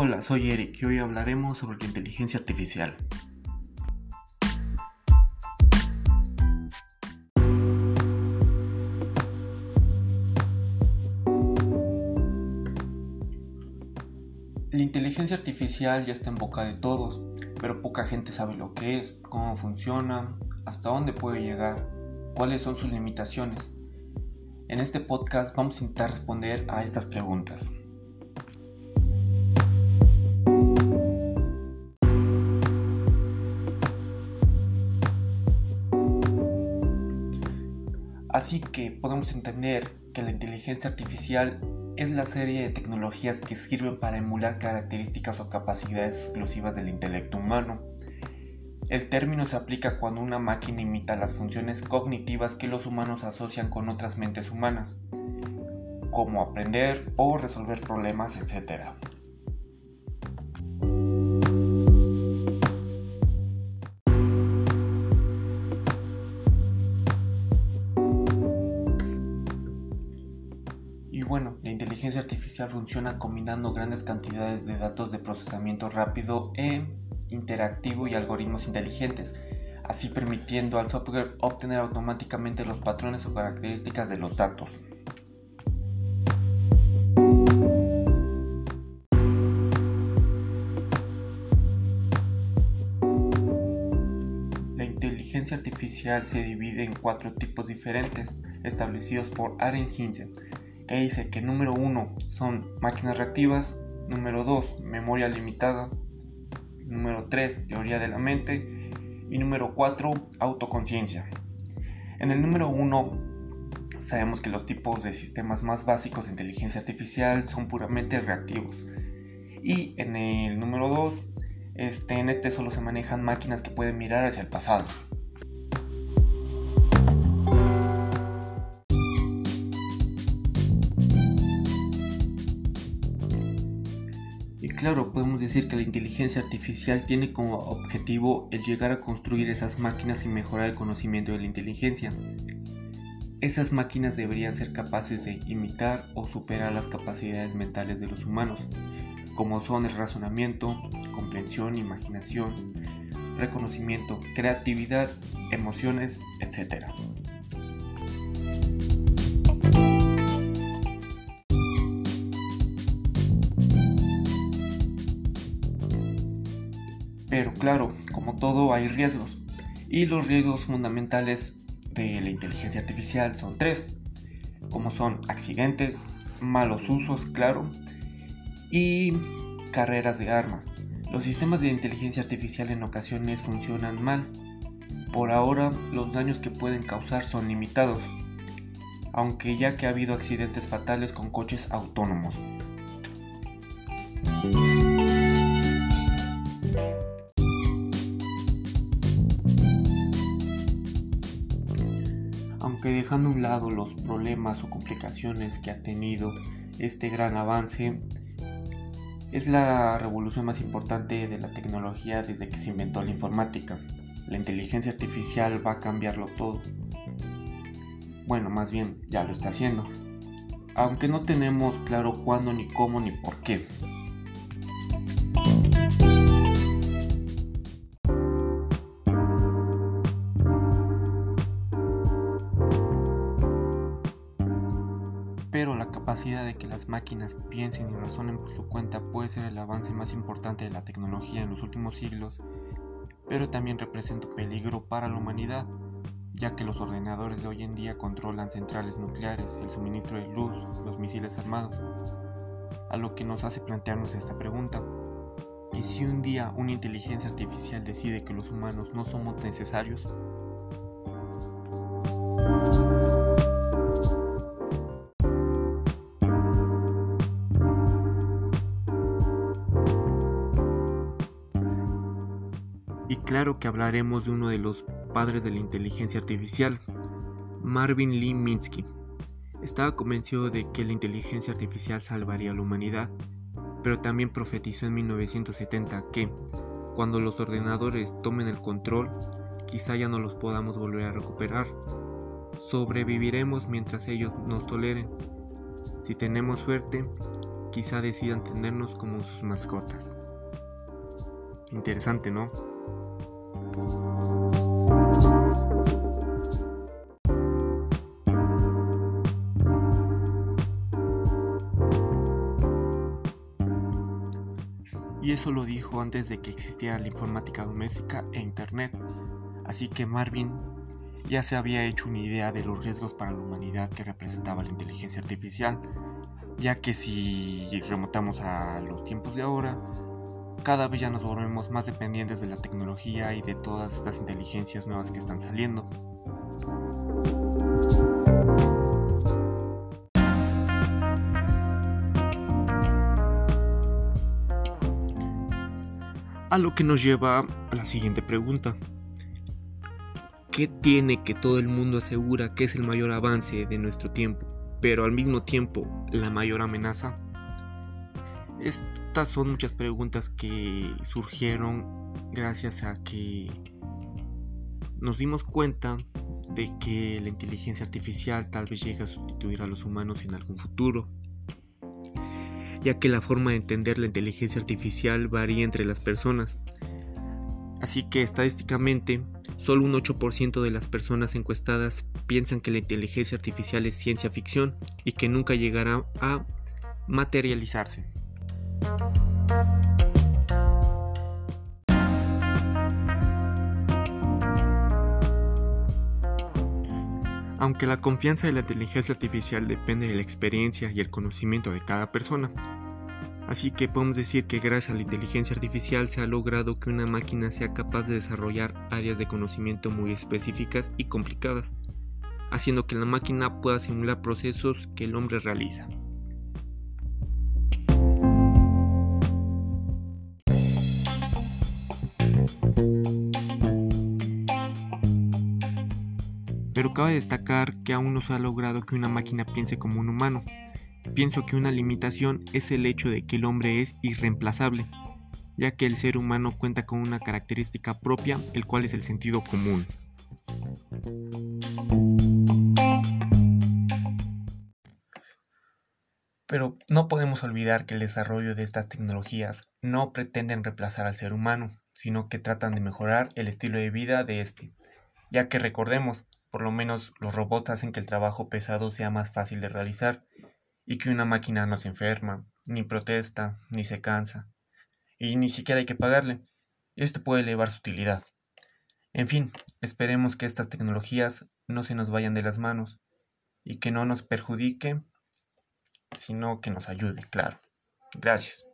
Hola, soy Eric y hoy hablaremos sobre la inteligencia artificial. La inteligencia artificial ya está en boca de todos, pero poca gente sabe lo que es, cómo funciona, hasta dónde puede llegar, cuáles son sus limitaciones. En este podcast vamos a intentar responder a estas preguntas. Así que podemos entender que la inteligencia artificial es la serie de tecnologías que sirven para emular características o capacidades exclusivas del intelecto humano. El término se aplica cuando una máquina imita las funciones cognitivas que los humanos asocian con otras mentes humanas, como aprender o resolver problemas, etc. bueno, la inteligencia artificial funciona combinando grandes cantidades de datos de procesamiento rápido e interactivo y algoritmos inteligentes, así permitiendo al software obtener automáticamente los patrones o características de los datos. La inteligencia artificial se divide en cuatro tipos diferentes establecidos por Aren Hinsen, que dice que número 1 son máquinas reactivas, número 2 memoria limitada, número 3 teoría de la mente y número 4 autoconciencia. En el número 1 sabemos que los tipos de sistemas más básicos de inteligencia artificial son puramente reactivos y en el número 2 este, en este solo se manejan máquinas que pueden mirar hacia el pasado. Claro, podemos decir que la inteligencia artificial tiene como objetivo el llegar a construir esas máquinas y mejorar el conocimiento de la inteligencia. Esas máquinas deberían ser capaces de imitar o superar las capacidades mentales de los humanos, como son el razonamiento, comprensión, imaginación, reconocimiento, creatividad, emociones, etc. Pero claro, como todo hay riesgos. Y los riesgos fundamentales de la inteligencia artificial son tres, como son accidentes, malos usos, claro, y carreras de armas. Los sistemas de inteligencia artificial en ocasiones funcionan mal. Por ahora los daños que pueden causar son limitados, aunque ya que ha habido accidentes fatales con coches autónomos. Dejando a un lado los problemas o complicaciones que ha tenido este gran avance, es la revolución más importante de la tecnología desde que se inventó la informática. La inteligencia artificial va a cambiarlo todo. Bueno, más bien, ya lo está haciendo. Aunque no tenemos claro cuándo, ni cómo, ni por qué. Capacidad de que las máquinas piensen y razonen por su cuenta puede ser el avance más importante de la tecnología en los últimos siglos, pero también representa peligro para la humanidad, ya que los ordenadores de hoy en día controlan centrales nucleares, el suministro de luz, los misiles armados, a lo que nos hace plantearnos esta pregunta. ¿Y si un día una inteligencia artificial decide que los humanos no somos necesarios? Y claro que hablaremos de uno de los padres de la inteligencia artificial, Marvin Lee Minsky. Estaba convencido de que la inteligencia artificial salvaría a la humanidad, pero también profetizó en 1970 que, cuando los ordenadores tomen el control, quizá ya no los podamos volver a recuperar. Sobreviviremos mientras ellos nos toleren. Si tenemos suerte, quizá decidan tenernos como sus mascotas. Interesante, ¿no? Y eso lo dijo antes de que existiera la informática doméstica e Internet. Así que Marvin ya se había hecho una idea de los riesgos para la humanidad que representaba la inteligencia artificial, ya que si remontamos a los tiempos de ahora, cada vez ya nos volvemos más dependientes de la tecnología y de todas estas inteligencias nuevas que están saliendo. A lo que nos lleva a la siguiente pregunta. ¿Qué tiene que todo el mundo asegura que es el mayor avance de nuestro tiempo, pero al mismo tiempo la mayor amenaza? Estas son muchas preguntas que surgieron gracias a que nos dimos cuenta de que la inteligencia artificial tal vez llegue a sustituir a los humanos en algún futuro, ya que la forma de entender la inteligencia artificial varía entre las personas. Así que estadísticamente Solo un 8% de las personas encuestadas piensan que la inteligencia artificial es ciencia ficción y que nunca llegará a materializarse. Aunque la confianza de la inteligencia artificial depende de la experiencia y el conocimiento de cada persona, Así que podemos decir que gracias a la inteligencia artificial se ha logrado que una máquina sea capaz de desarrollar áreas de conocimiento muy específicas y complicadas, haciendo que la máquina pueda simular procesos que el hombre realiza. Pero cabe destacar que aún no se ha logrado que una máquina piense como un humano, Pienso que una limitación es el hecho de que el hombre es irreemplazable, ya que el ser humano cuenta con una característica propia, el cual es el sentido común. Pero no podemos olvidar que el desarrollo de estas tecnologías no pretenden reemplazar al ser humano, sino que tratan de mejorar el estilo de vida de este, ya que recordemos, por lo menos los robots hacen que el trabajo pesado sea más fácil de realizar y que una máquina no se enferma, ni protesta, ni se cansa, y ni siquiera hay que pagarle. Esto puede elevar su utilidad. En fin, esperemos que estas tecnologías no se nos vayan de las manos y que no nos perjudique, sino que nos ayude, claro. Gracias.